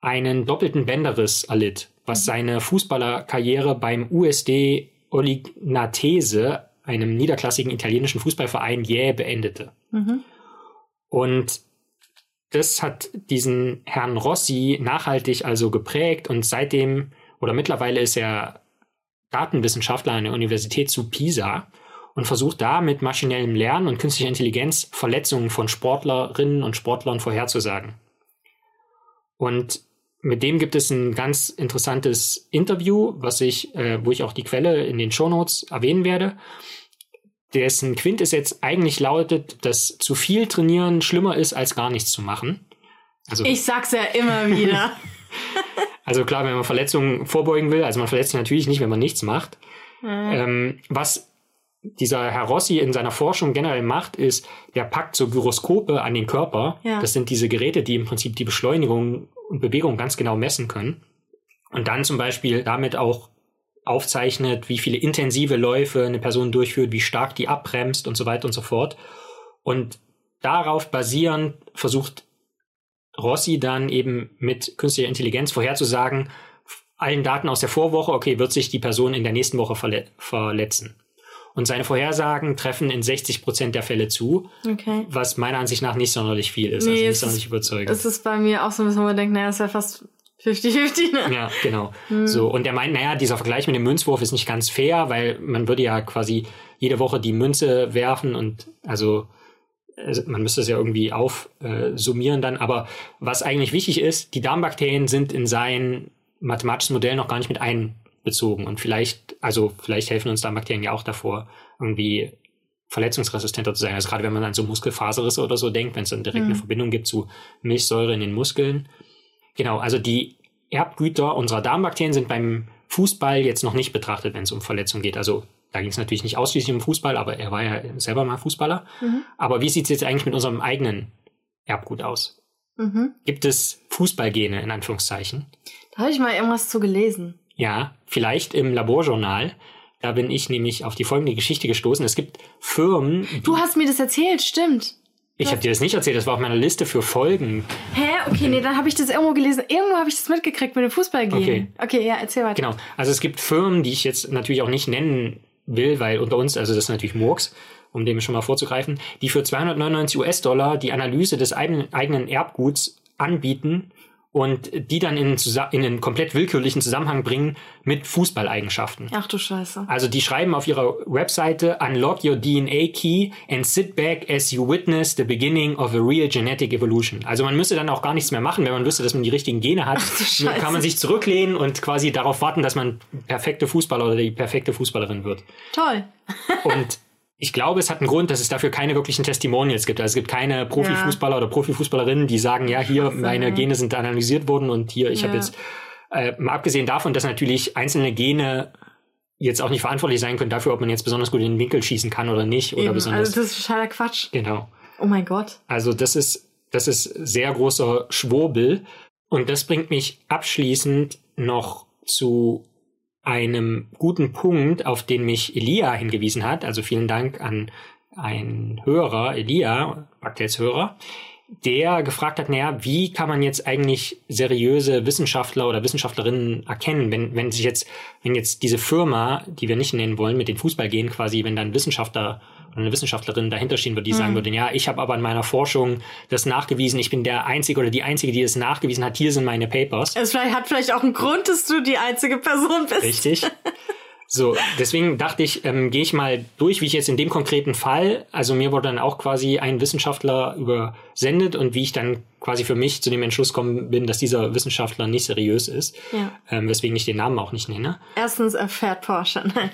einen doppelten Bänderriss erlitt, was seine Fußballerkarriere beim USD Olignatese, einem niederklassigen italienischen Fußballverein, jäh beendete. Mhm. Und das hat diesen Herrn Rossi nachhaltig also geprägt und seitdem oder mittlerweile ist er Datenwissenschaftler an der Universität zu Pisa und versucht da mit maschinellem Lernen und künstlicher Intelligenz Verletzungen von Sportlerinnen und Sportlern vorherzusagen. Und mit dem gibt es ein ganz interessantes Interview, was ich, äh, wo ich auch die Quelle in den Shownotes erwähnen werde. Dessen Quintessenz eigentlich lautet, dass zu viel trainieren schlimmer ist, als gar nichts zu machen. Also, ich sag's ja immer wieder. also klar, wenn man Verletzungen vorbeugen will, also man verletzt sich natürlich nicht, wenn man nichts macht. Mhm. Ähm, was dieser Herr Rossi in seiner Forschung generell macht, ist, der packt so Gyroskope an den Körper. Ja. Das sind diese Geräte, die im Prinzip die Beschleunigung und Bewegung ganz genau messen können. Und dann zum Beispiel damit auch aufzeichnet, wie viele intensive Läufe eine Person durchführt, wie stark die abbremst und so weiter und so fort. Und darauf basierend versucht Rossi dann eben mit künstlicher Intelligenz vorherzusagen, allen Daten aus der Vorwoche, okay, wird sich die Person in der nächsten Woche verle verletzen. Und seine Vorhersagen treffen in 60 Prozent der Fälle zu, okay. was meiner Ansicht nach nicht sonderlich viel ist, nee, also nicht sonderlich überzeugend. Es ist bei mir auch so ein bisschen, wo man denkt, naja, es wäre fast 50-50, ne? Ja, genau. Hm. So, und er meint, naja, dieser Vergleich mit dem Münzwurf ist nicht ganz fair, weil man würde ja quasi jede Woche die Münze werfen und also man müsste es ja irgendwie aufsummieren äh, dann. Aber was eigentlich wichtig ist, die Darmbakterien sind in sein mathematisches Modell noch gar nicht mit einbezogen. Und vielleicht, also vielleicht helfen uns Darmbakterien ja auch davor, irgendwie verletzungsresistenter zu sein. Also gerade wenn man an so Muskelfaserrisse oder so denkt, wenn es dann direkt mhm. eine Verbindung gibt zu Milchsäure in den Muskeln Genau, also die Erbgüter unserer Darmbakterien sind beim Fußball jetzt noch nicht betrachtet, wenn es um Verletzungen geht. Also da ging es natürlich nicht ausschließlich um Fußball, aber er war ja selber mal Fußballer. Mhm. Aber wie sieht es jetzt eigentlich mit unserem eigenen Erbgut aus? Mhm. Gibt es Fußballgene in Anführungszeichen? Da habe ich mal irgendwas zu gelesen. Ja, vielleicht im Laborjournal. Da bin ich nämlich auf die folgende Geschichte gestoßen. Es gibt Firmen. Du hast mir das erzählt, stimmt. Ich habe dir das nicht erzählt, das war auf meiner Liste für Folgen. Hä? Okay, nee, dann habe ich das irgendwo gelesen. Irgendwo habe ich das mitgekriegt mit dem Fußballgehen. Okay. okay, ja, erzähl weiter. Genau. Also es gibt Firmen, die ich jetzt natürlich auch nicht nennen will, weil unter uns, also das ist natürlich Murks, um dem schon mal vorzugreifen, die für 299 US-Dollar die Analyse des eigenen Erbguts anbieten und die dann in, in einen komplett willkürlichen Zusammenhang bringen mit Fußballeigenschaften. Ach du Scheiße. Also die schreiben auf ihrer Webseite Unlock your DNA key and sit back as you witness the beginning of a real genetic evolution. Also man müsste dann auch gar nichts mehr machen, wenn man wüsste, dass man die richtigen Gene hat. Ach, kann man sich zurücklehnen und quasi darauf warten, dass man perfekte Fußballer oder die perfekte Fußballerin wird. Toll. und ich glaube, es hat einen Grund, dass es dafür keine wirklichen Testimonials gibt. Also es gibt keine Profifußballer ja. oder Profifußballerinnen, die sagen, ja, hier, meine Gene sind analysiert worden und hier, ich ja. habe jetzt, äh, mal abgesehen davon, dass natürlich einzelne Gene jetzt auch nicht verantwortlich sein können dafür, ob man jetzt besonders gut in den Winkel schießen kann oder nicht. Eben. Oder besonders, also das ist totaler Quatsch. Genau. Oh mein Gott. Also das ist, das ist sehr großer Schwurbel. Und das bringt mich abschließend noch zu einem guten Punkt, auf den mich Elia hingewiesen hat. Also vielen Dank an einen Hörer, Elia, Bagdels Hörer, der gefragt hat, naja, wie kann man jetzt eigentlich seriöse Wissenschaftler oder Wissenschaftlerinnen erkennen, wenn, wenn sich jetzt, wenn jetzt diese Firma, die wir nicht nennen wollen, mit den Fußball gehen quasi, wenn dann Wissenschaftler oder eine Wissenschaftlerin dahinter stehen würde, die mhm. sagen würde, ja, ich habe aber in meiner Forschung das nachgewiesen, ich bin der Einzige oder die Einzige, die es nachgewiesen hat, hier sind meine Papers. Es hat vielleicht auch einen Grund, dass du die einzige Person bist. Richtig. So, deswegen dachte ich, ähm, gehe ich mal durch, wie ich jetzt in dem konkreten Fall, also mir wurde dann auch quasi ein Wissenschaftler übersendet und wie ich dann quasi für mich zu dem Entschluss kommen bin, dass dieser Wissenschaftler nicht seriös ist, ja. ähm, weswegen ich den Namen auch nicht nenne. Erstens erfährt Porsche, nein.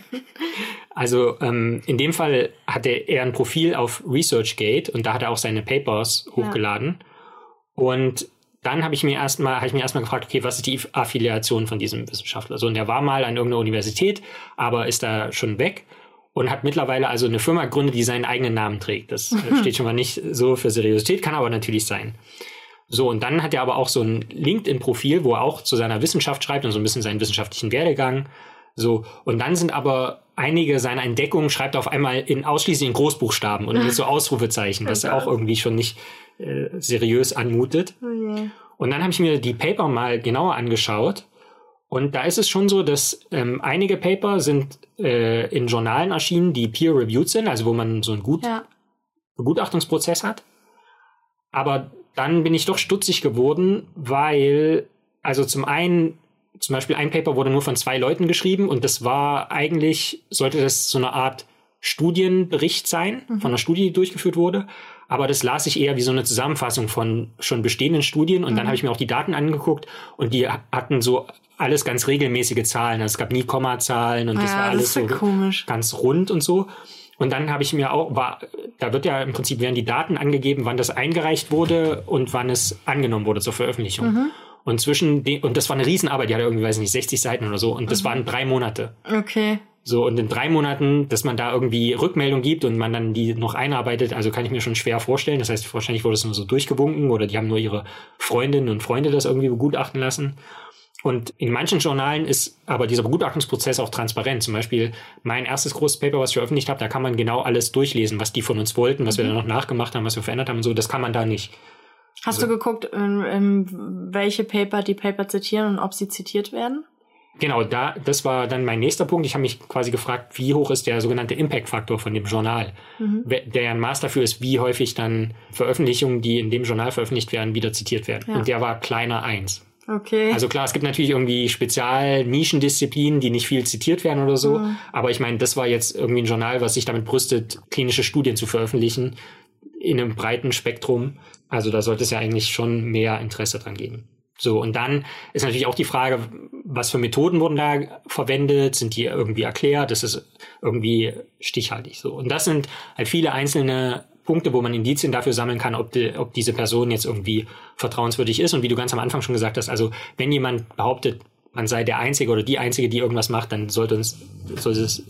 Also ähm, in dem Fall hatte er ein Profil auf ResearchGate und da hat er auch seine Papers hochgeladen. Ja. Und dann habe ich mir erstmal habe ich mir erstmal gefragt, okay, was ist die Affiliation von diesem Wissenschaftler? So, und der war mal an irgendeiner Universität, aber ist da schon weg und hat mittlerweile also eine Firma gegründet, die seinen eigenen Namen trägt. Das mhm. steht schon mal nicht so für Seriosität, kann aber natürlich sein. So, und dann hat er aber auch so ein LinkedIn-Profil, wo er auch zu seiner Wissenschaft schreibt und so ein bisschen seinen wissenschaftlichen Werdegang. So, und dann sind aber einige seiner Entdeckungen schreibt er auf einmal in ausschließlich in Großbuchstaben und mit so Ausrufezeichen, was ja auch irgendwie schon nicht äh, seriös anmutet. Oh yeah. Und dann habe ich mir die Paper mal genauer angeschaut. Und da ist es schon so, dass ähm, einige Paper sind äh, in Journalen erschienen, die peer-reviewed sind, also wo man so einen Gut ja. Begutachtungsprozess hat. Aber dann bin ich doch stutzig geworden, weil, also zum einen, zum Beispiel ein Paper wurde nur von zwei Leuten geschrieben und das war eigentlich, sollte das so eine Art Studienbericht sein, mhm. von einer Studie, die durchgeführt wurde aber das las ich eher wie so eine Zusammenfassung von schon bestehenden Studien und mhm. dann habe ich mir auch die Daten angeguckt und die hatten so alles ganz regelmäßige Zahlen. Also es gab nie Kommazahlen und ja, das war alles das so komisch. ganz rund und so. Und dann habe ich mir auch, war, da wird ja im Prinzip werden die Daten angegeben, wann das eingereicht wurde und wann es angenommen wurde zur Veröffentlichung. Mhm. Und zwischen den, und das war eine Riesenarbeit, die hatte irgendwie, weiß nicht, 60 Seiten oder so. Und das mhm. waren drei Monate. Okay. So, und in drei Monaten, dass man da irgendwie Rückmeldung gibt und man dann die noch einarbeitet, also kann ich mir schon schwer vorstellen. Das heißt, wahrscheinlich wurde es nur so durchgewunken oder die haben nur ihre Freundinnen und Freunde das irgendwie begutachten lassen. Und in manchen Journalen ist aber dieser Begutachtungsprozess auch transparent. Zum Beispiel mein erstes großes Paper, was ich veröffentlicht habe, da kann man genau alles durchlesen, was die von uns wollten, was mhm. wir dann noch nachgemacht haben, was wir verändert haben und so. Das kann man da nicht. Hast also, du geguckt, in, in welche Paper die Paper zitieren und ob sie zitiert werden? Genau, da, das war dann mein nächster Punkt. Ich habe mich quasi gefragt, wie hoch ist der sogenannte Impact-Faktor von dem Journal, mhm. der ja ein Maß dafür ist, wie häufig dann Veröffentlichungen, die in dem Journal veröffentlicht werden, wieder zitiert werden. Ja. Und der war kleiner eins. Okay. Also klar, es gibt natürlich irgendwie Spezial-Nischendisziplinen, die nicht viel zitiert werden oder so. Mhm. Aber ich meine, das war jetzt irgendwie ein Journal, was sich damit brüstet, klinische Studien zu veröffentlichen in einem breiten Spektrum. Also da sollte es ja eigentlich schon mehr Interesse dran geben. So, und dann ist natürlich auch die Frage, was für Methoden wurden da verwendet? Sind die irgendwie erklärt? Das ist irgendwie stichhaltig so. Und das sind halt viele einzelne Punkte, wo man Indizien dafür sammeln kann, ob, die, ob diese Person jetzt irgendwie vertrauenswürdig ist. Und wie du ganz am Anfang schon gesagt hast, also wenn jemand behauptet, man sei der Einzige oder die Einzige, die irgendwas macht, dann sollte uns sollte es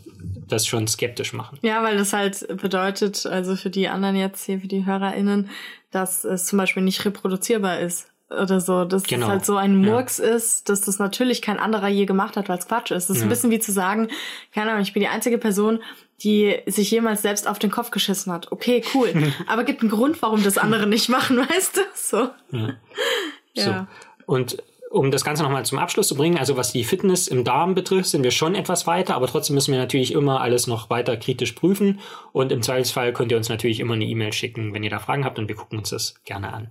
das schon skeptisch machen. Ja, weil das halt bedeutet, also für die anderen jetzt hier, für die HörerInnen, dass es zum Beispiel nicht reproduzierbar ist oder so, dass genau. es halt so ein Murks ja. ist, dass das natürlich kein anderer je gemacht hat, weil es Quatsch ist. Das ist ja. ein bisschen wie zu sagen, keine Ahnung, ich bin die einzige Person, die sich jemals selbst auf den Kopf geschissen hat. Okay, cool. Aber gibt einen Grund, warum das andere nicht machen, weißt du? So. Ja. ja. So. Und um das Ganze nochmal zum Abschluss zu bringen, also was die Fitness im Darm betrifft, sind wir schon etwas weiter, aber trotzdem müssen wir natürlich immer alles noch weiter kritisch prüfen. Und im Zweifelsfall könnt ihr uns natürlich immer eine E-Mail schicken, wenn ihr da Fragen habt und wir gucken uns das gerne an.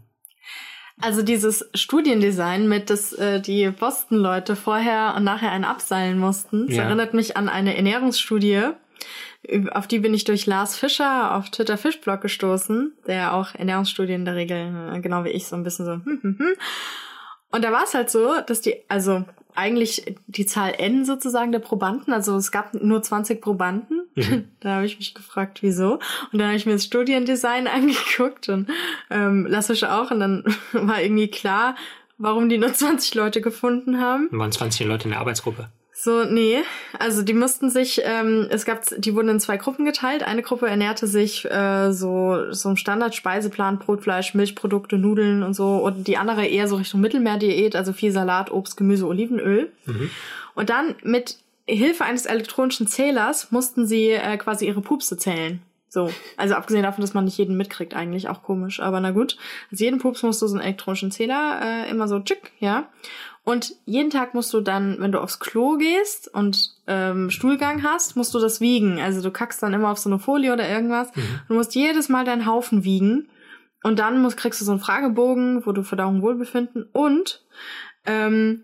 Also dieses Studiendesign mit, dass äh, die Boston-Leute vorher und nachher einen abseilen mussten, das Ja. erinnert mich an eine Ernährungsstudie. Auf die bin ich durch Lars Fischer auf Twitter Fischblog gestoßen, der auch Ernährungsstudien in der Regel, äh, genau wie ich, so ein bisschen so. Hm, hm, hm. Und da war es halt so, dass die, also eigentlich die Zahl N sozusagen der Probanden, also es gab nur 20 Probanden. Mhm. da habe ich mich gefragt, wieso. Und dann habe ich mir das Studiendesign angeguckt und ähm, Lars Fischer auch. Und dann war irgendwie klar, warum die nur 20 Leute gefunden haben. Waren 20 Leute in der Arbeitsgruppe. So, nee. Also die mussten sich, ähm, es gab, die wurden in zwei Gruppen geteilt. Eine Gruppe ernährte sich äh, so so im Standardspeiseplan, Brot, Fleisch, Milchprodukte, Nudeln und so. Und die andere eher so Richtung Mittelmeerdiät, also viel Salat, Obst, Gemüse, Olivenöl. Mhm. Und dann mit Hilfe eines elektronischen Zählers mussten sie äh, quasi ihre Pupse zählen. So. Also abgesehen davon, dass man nicht jeden mitkriegt, eigentlich auch komisch. Aber na gut. Also jeden Pups musst du so einen elektronischen Zähler äh, immer so tschick, ja. Und jeden Tag musst du dann, wenn du aufs Klo gehst und ähm, Stuhlgang hast, musst du das wiegen. Also du kackst dann immer auf so eine Folie oder irgendwas. Mhm. Du musst jedes Mal deinen Haufen wiegen. Und dann musst, kriegst du so einen Fragebogen, wo du Verdauung, Wohlbefinden und ähm,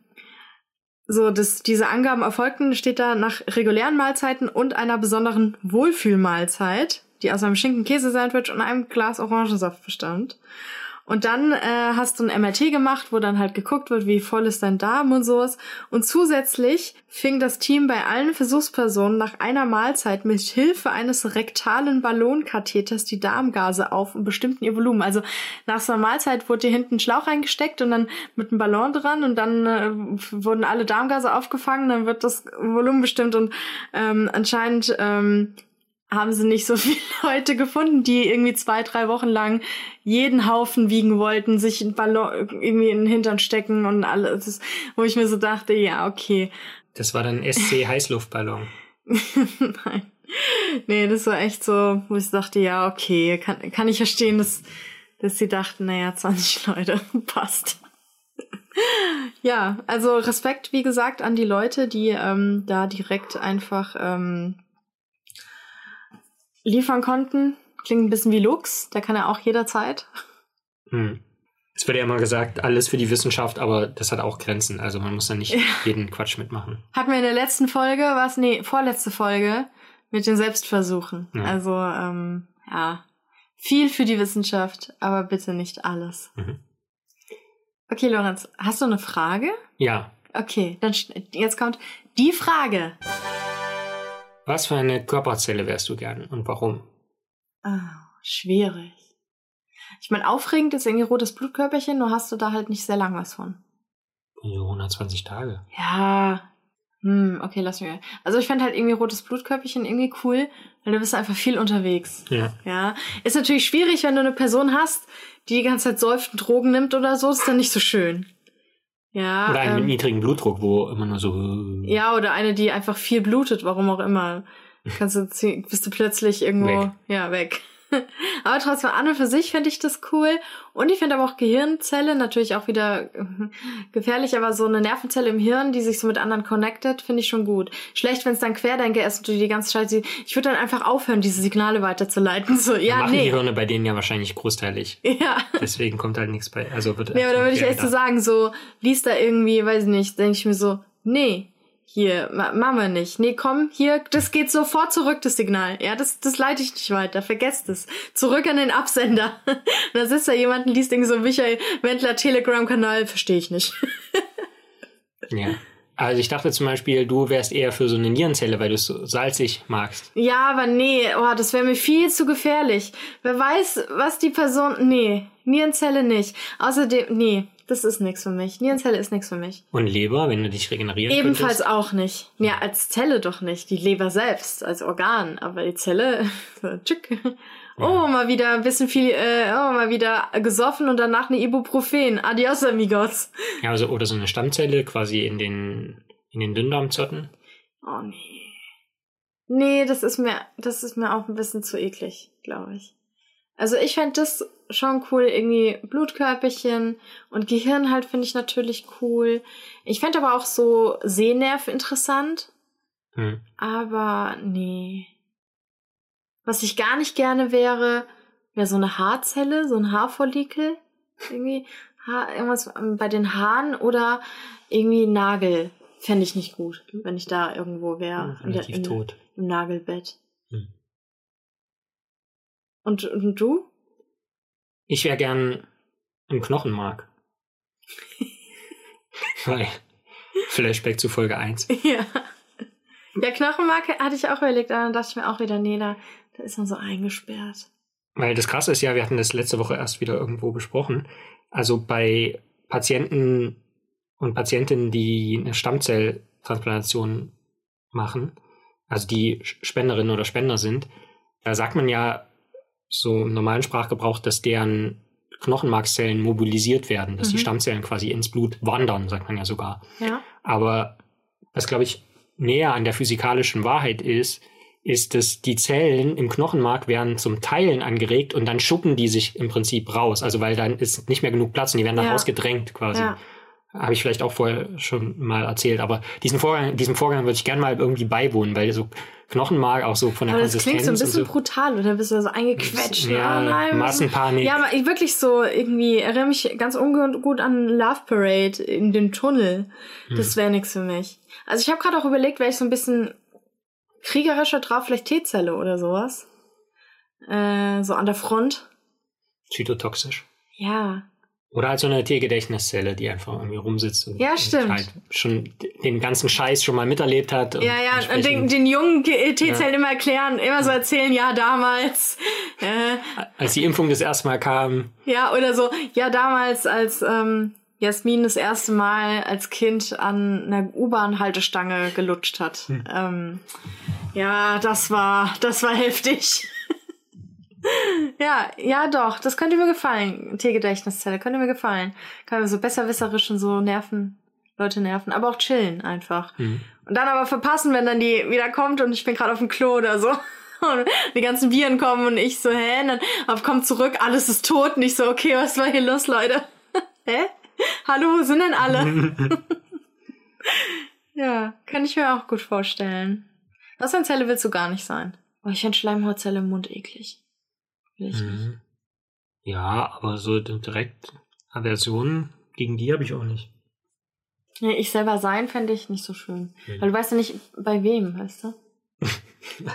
so, dass diese Angaben erfolgten, steht da nach regulären Mahlzeiten und einer besonderen Wohlfühlmahlzeit, die aus einem Schinken-Käse-Sandwich und einem Glas Orangensaft bestand. Und dann äh, hast du ein MRT gemacht, wo dann halt geguckt wird, wie voll ist dein Darm und sowas. Und zusätzlich fing das Team bei allen Versuchspersonen nach einer Mahlzeit mit Hilfe eines rektalen Ballonkatheters die Darmgase auf und bestimmten ihr Volumen. Also nach so einer Mahlzeit wurde dir hinten ein Schlauch reingesteckt und dann mit einem Ballon dran und dann äh, wurden alle Darmgase aufgefangen, dann wird das Volumen bestimmt und ähm, anscheinend ähm, haben sie nicht so viele Leute gefunden, die irgendwie zwei, drei Wochen lang jeden Haufen wiegen wollten, sich einen Ballon irgendwie in den Hintern stecken und alles, wo ich mir so dachte, ja, okay. Das war dann SC Heißluftballon. Nein. Nee, das war echt so, wo ich dachte, ja, okay, kann, kann ich verstehen, dass, dass sie dachten, naja, 20 Leute, passt. ja, also Respekt, wie gesagt, an die Leute, die ähm, da direkt einfach ähm, liefern konnten. Klingt ein bisschen wie Lux, der kann ja auch jederzeit. Hm. Es wird ja immer gesagt, alles für die Wissenschaft, aber das hat auch Grenzen. Also man muss da nicht jeden Quatsch mitmachen. Hatten wir in der letzten Folge, was, nee, vorletzte Folge, mit den Selbstversuchen. Ja. Also, ähm, ja, viel für die Wissenschaft, aber bitte nicht alles. Mhm. Okay, Lorenz, hast du eine Frage? Ja. Okay, dann jetzt kommt die Frage. Was für eine Körperzelle wärst du gern und warum? Ah, schwierig. Ich meine, aufregend ist irgendwie rotes Blutkörperchen, nur hast du da halt nicht sehr lang was von. So 120 Tage. Ja. Hm, okay, lass mich. Also ich fand halt irgendwie rotes Blutkörperchen irgendwie cool, weil du bist einfach viel unterwegs. Ja. Ja. Ist natürlich schwierig, wenn du eine Person hast, die die ganze Zeit säuft und Drogen nimmt oder so, ist dann nicht so schön. Ja. Oder einen mit ähm, niedrigen Blutdruck, wo immer nur so. äh, ja, oder eine, die einfach viel blutet, warum auch immer. Kannst du, bist du plötzlich irgendwo, Weg. ja, weg. aber trotzdem, an und für sich fände ich das cool. Und ich finde aber auch Gehirnzelle natürlich auch wieder äh, gefährlich, aber so eine Nervenzelle im Hirn, die sich so mit anderen connected, finde ich schon gut. Schlecht, wenn es dann Querdenker ist und du die ganze Zeit, sie- ich würde dann einfach aufhören, diese Signale weiterzuleiten. So, ja, machen nee. die Hirne bei denen ja wahrscheinlich großteilig. Ja. Deswegen kommt halt nichts bei. Also wird Nee, aber da würde ich echt so sagen, so, liest da irgendwie, weiß ich nicht, denke ich mir so, nee, hier, ma machen wir nicht. Nee, komm, hier, das geht sofort zurück, das Signal. Ja, das, das leite ich nicht weiter, vergesst es. Zurück an den Absender. Da sitzt da jemand und liest irgendwie so Michael Wendler Telegram-Kanal, verstehe ich nicht. Ja. Also ich dachte zum Beispiel, du wärst eher für so eine Nierenzelle, weil du es so salzig magst. Ja, aber nee, oh, das wäre mir viel zu gefährlich. Wer weiß, was die Person, nee, Nierenzelle nicht. Außerdem, nee, das ist nichts für mich. Nierenzelle ist nichts für mich. Und Leber, wenn du dich regenerieren Ebenfalls könntest. auch nicht. Ja, als Zelle doch nicht. Die Leber selbst, als Organ. Aber die Zelle, so, tschick. Oh, mal wieder ein bisschen viel, äh, oh, mal wieder gesoffen und danach eine Ibuprofen. Adios, amigos. Ja, also, oder so eine Stammzelle quasi in den, in den Dünndarmzotten. Oh, nee. Nee, das ist mir, das ist mir auch ein bisschen zu eklig, glaube ich. Also ich fänd das schon cool, irgendwie Blutkörperchen und Gehirn halt finde ich natürlich cool. Ich fänd aber auch so Sehnerv interessant. Hm. Aber nee. Was ich gar nicht gerne wäre, wäre so eine Haarzelle, so ein Haarfollikel. Irgendwie Ha irgendwas bei den Haaren oder irgendwie Nagel. Fände ich nicht gut, wenn ich da irgendwo wäre. Ja, relativ in, tot. Im Nagelbett. Hm. Und, und du? Ich wäre gern im Knochenmark. Weil Flashback zu Folge 1. Ja. Ja, Knochenmark hatte ich auch überlegt, aber dann dachte ich mir auch wieder, nee, da, da ist man so eingesperrt. Weil das Krasse ist ja, wir hatten das letzte Woche erst wieder irgendwo besprochen. Also bei Patienten und Patientinnen, die eine Stammzelltransplantation machen, also die Spenderinnen oder Spender sind, da sagt man ja so im normalen Sprachgebrauch, dass deren Knochenmarkszellen mobilisiert werden, dass Mhm. die Stammzellen quasi ins Blut wandern, sagt man ja sogar. Ja. Aber was, glaube ich, näher an der physikalischen Wahrheit ist, ist, dass die Zellen im Knochenmark werden zum Teilen angeregt und dann schuppen die sich im Prinzip raus. Also weil dann ist nicht mehr genug Platz und die werden dann Ja. rausgedrängt quasi. Ja. Habe ich vielleicht auch vorher schon mal erzählt, aber diesen Vorgang, diesem Vorgang würde ich gerne mal irgendwie beiwohnen, weil so Knochenmark auch so von der Aber das klingt Konsistenz so ein bisschen so. brutal, oder bist du so eingequetscht? Ja, oh nein, Massenpanik. Ja, aber ich wirklich so irgendwie, erinnere mich ganz ungut an Love Parade in den Tunnel. Hm. Das wäre nichts für mich. Also ich habe gerade auch überlegt, wäre ich so ein bisschen kriegerischer drauf, vielleicht T-Zelle oder sowas. Äh, so an der Front. Zytotoxisch. Ja. Oder halt so eine T-Gedächtniszelle, die einfach irgendwie rumsitzt und, Ja, stimmt. und halt schon den ganzen Scheiß schon mal miterlebt hat. und Ja, ja, und den, den jungen T-Zellen immer erklären, immer so erzählen, ja, damals, äh, als die Impfung das erste Mal kam, Ja, oder so, ja, damals, als ähm, Jasmin das erste Mal als Kind an einer U-Bahn-Haltestange gelutscht hat. Ähm, ja, das war, das war heftig. ja, ja, doch, das könnte mir gefallen. T-Gedächtniszelle, könnte mir gefallen. Kann mir so besserwisserisch und so nerven, Leute nerven, aber auch chillen einfach. hm, Und dann aber verpassen, wenn dann die wieder kommt und ich bin gerade auf dem Klo oder so. Und die ganzen Viren kommen und ich so, hä? Und dann auf, kommt zurück, alles ist tot. Und ich so, okay, was war hier los, Leute? hä? Hallo, wo sind denn alle? ja, kann ich mir auch gut vorstellen. Was für eine Zelle willst du gar nicht sein? Oh, ich finde Schleimhautzelle im Mund eklig. Mhm. Ja, aber so direkt Aversionen gegen die habe ich auch nicht. Nee, ich selber sein fände ich nicht so schön. Mhm. Weil du weißt ja nicht, bei wem, weißt du?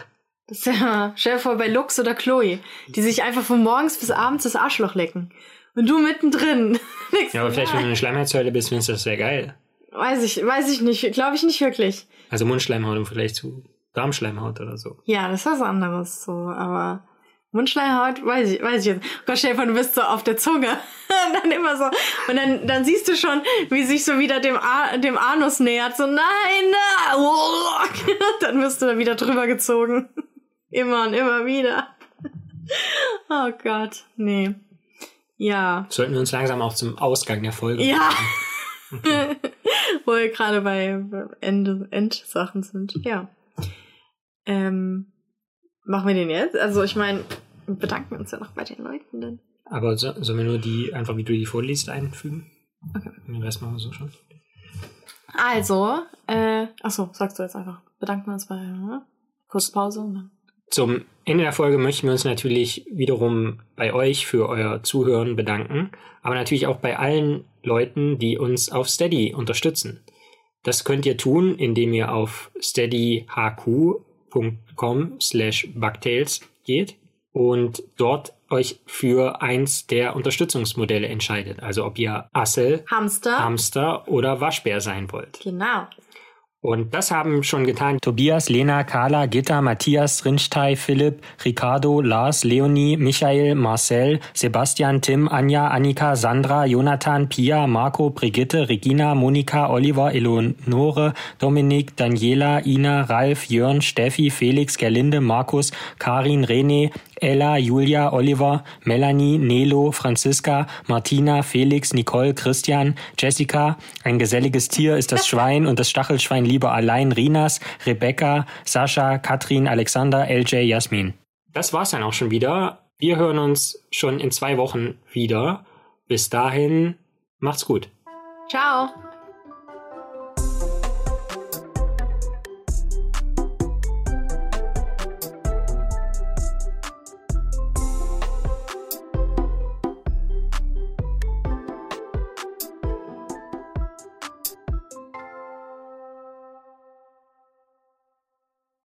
Das ist ja, stell dir vor, bei Lux oder Chloe, die sich einfach von morgens bis abends das Arschloch lecken. Und du mittendrin. Ja, aber vielleicht, wenn du eine Schleimhautzelle bist, findest du das sehr geil. Weiß ich, weiß ich nicht, glaube ich nicht wirklich. Also Mundschleimhaut im Vergleich zu Darmschleimhaut oder so. Ja, das ist was anderes, so, aber Mundschleimhaut, weiß ich, weiß ich jetzt. Gott, stell dir vor, du bist so auf der Zunge. Und dann immer so. Und dann, dann siehst du schon, wie sich so wieder dem, A dem Anus nähert. So, nein, nein. Dann wirst du da wieder drüber gezogen. Immer und immer wieder. Oh Gott, nee. Ja. Sollten wir uns langsam auch zum Ausgang der Folge Ja. Wo wir gerade bei Ende, Endsachen sind. Ja. Ähm, machen wir den jetzt? Also ich meine, bedanken wir uns ja noch bei den Leuten denn. Aber so, sollen wir nur die, einfach wie du die vorliest, einfügen? Okay. Den Rest machen wir so schon. Also, äh, achso, sagst du jetzt einfach. Bedanken wir uns bei, ne? Kurz Pause und dann. Zum Ende der Folge möchten wir uns natürlich wiederum bei euch für euer Zuhören bedanken, aber natürlich auch bei allen Leuten, die uns auf Steady unterstützen. Das könnt ihr tun, indem ihr auf steadyhq.com slash bugtails geht und dort euch für eins der Unterstützungsmodelle entscheidet. Also ob ihr Assel, Hamster. Hamster oder Waschbär sein wollt. genau. Und das haben schon getan Tobias, Lena, Carla, Gitta, Matthias, Rinchtei, Philipp, Ricardo, Lars, Leonie, Michael, Marcel, Sebastian, Tim, Anja, Annika, Sandra, Jonathan, Pia, Marco, Brigitte, Regina, Monika, Oliver, Eleonore, Dominik, Daniela, Ina, Ralf, Jörn, Steffi, Felix, Gerlinde, Markus, Karin, René, Ella, Julia, Oliver, Melanie, Nelo, Franziska, Martina, Felix, Nicole, Christian, Jessica, ein geselliges Tier ist das Schwein und das Stachelschwein lieber allein, Rinas, Rebecca, Sascha, Katrin, Alexander, LJ, Jasmin. Das war's dann auch schon wieder. Wir hören uns schon in zwei Wochen wieder. Bis dahin, macht's gut. Ciao.